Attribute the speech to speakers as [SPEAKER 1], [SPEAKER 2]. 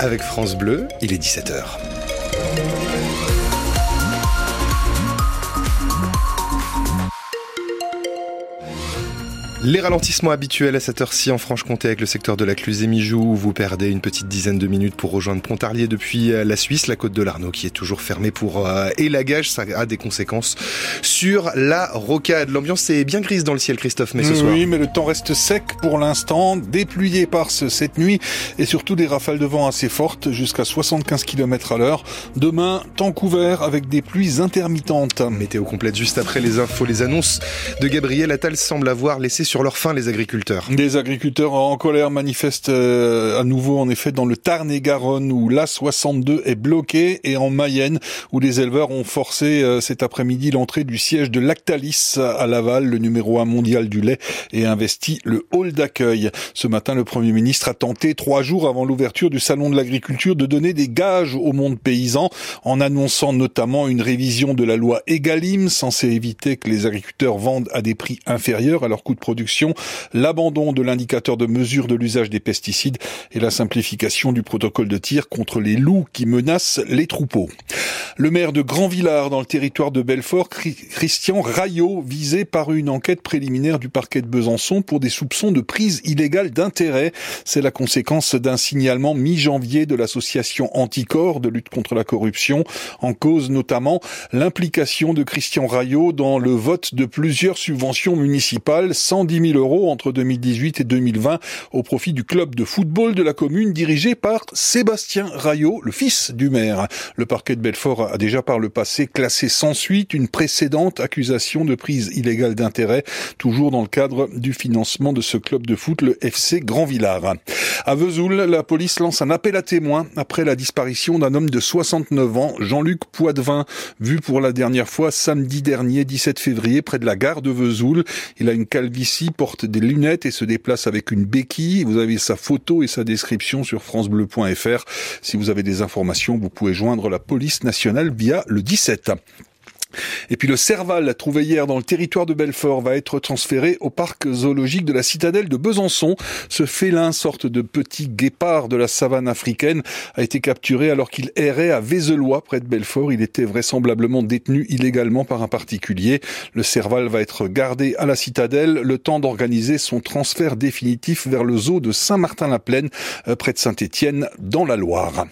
[SPEAKER 1] avec France Bleu, il est 17h. Les ralentissements habituels à cette heure-ci en Franche-Comté avec le secteur de la Cluse-et-Mijoux où vous perdez une petite dizaine de minutes pour rejoindre Pontarlier depuis euh, la Suisse, la côte de l'Arnaud qui est toujours fermée pour euh, élagage. Ça a des conséquences sur la rocade. L'ambiance est bien grise dans le ciel, Christophe, mais ce soir.
[SPEAKER 2] Oui, mais le temps reste sec pour l'instant, dépluie par cette nuit et surtout des rafales de vent assez fortes jusqu'à 75 km à l'heure. Demain, temps couvert avec des pluies intermittentes.
[SPEAKER 1] Météo complète juste après les infos, les annonces de Gabriel Attal semblent avoir laissé sur leur faim les agriculteurs.
[SPEAKER 2] Des agriculteurs en colère manifestent euh, à nouveau en effet dans le Tarn et Garonne où l'A62 est bloqué et en Mayenne où les éleveurs ont forcé euh, cet après-midi l'entrée du siège de Lactalis à Laval, le numéro un mondial du lait, et investi le hall d'accueil. Ce matin, le Premier ministre a tenté, trois jours avant l'ouverture du Salon de l'agriculture, de donner des gages au monde paysan en annonçant notamment une révision de la loi Egalim censée éviter que les agriculteurs vendent à des prix inférieurs à leur coût de production l'abandon de l'indicateur de mesure de l'usage des pesticides et la simplification du protocole de tir contre les loups qui menacent les troupeaux. Le maire de Grand Villard dans le territoire de Belfort, Christian Rayot, visé par une enquête préliminaire du parquet de Besançon pour des soupçons de prise illégale d'intérêt. C'est la conséquence d'un signalement mi-janvier de l'association Anticor de lutte contre la corruption, en cause notamment l'implication de Christian Rayot dans le vote de plusieurs subventions municipales, 110 000 euros entre 2018 et 2020 au profit du club de football de la commune dirigé par Sébastien Rayot, le fils du maire. Le parquet de Belfort a déjà par le passé classé sans suite une précédente accusation de prise illégale d'intérêt, toujours dans le cadre du financement de ce club de foot, le FC Grand Villard. À Vesoul, la police lance un appel à témoins après la disparition d'un homme de 69 ans, Jean-Luc Poitvin, vu pour la dernière fois samedi dernier, 17 février, près de la gare de Vesoul. Il a une calvitie, porte des lunettes et se déplace avec une béquille. Vous avez sa photo et sa description sur francebleu.fr. Si vous avez des informations, vous pouvez joindre la police nationale via le 17. Et puis le Serval, trouvé hier dans le territoire de Belfort, va être transféré au parc zoologique de la citadelle de Besançon. Ce félin, sorte de petit guépard de la savane africaine, a été capturé alors qu'il errait à Vézelois, près de Belfort. Il était vraisemblablement détenu illégalement par un particulier. Le Serval va être gardé à la citadelle, le temps d'organiser son transfert définitif vers le zoo de Saint-Martin-la-Plaine, euh, près de Saint-Étienne, dans la Loire.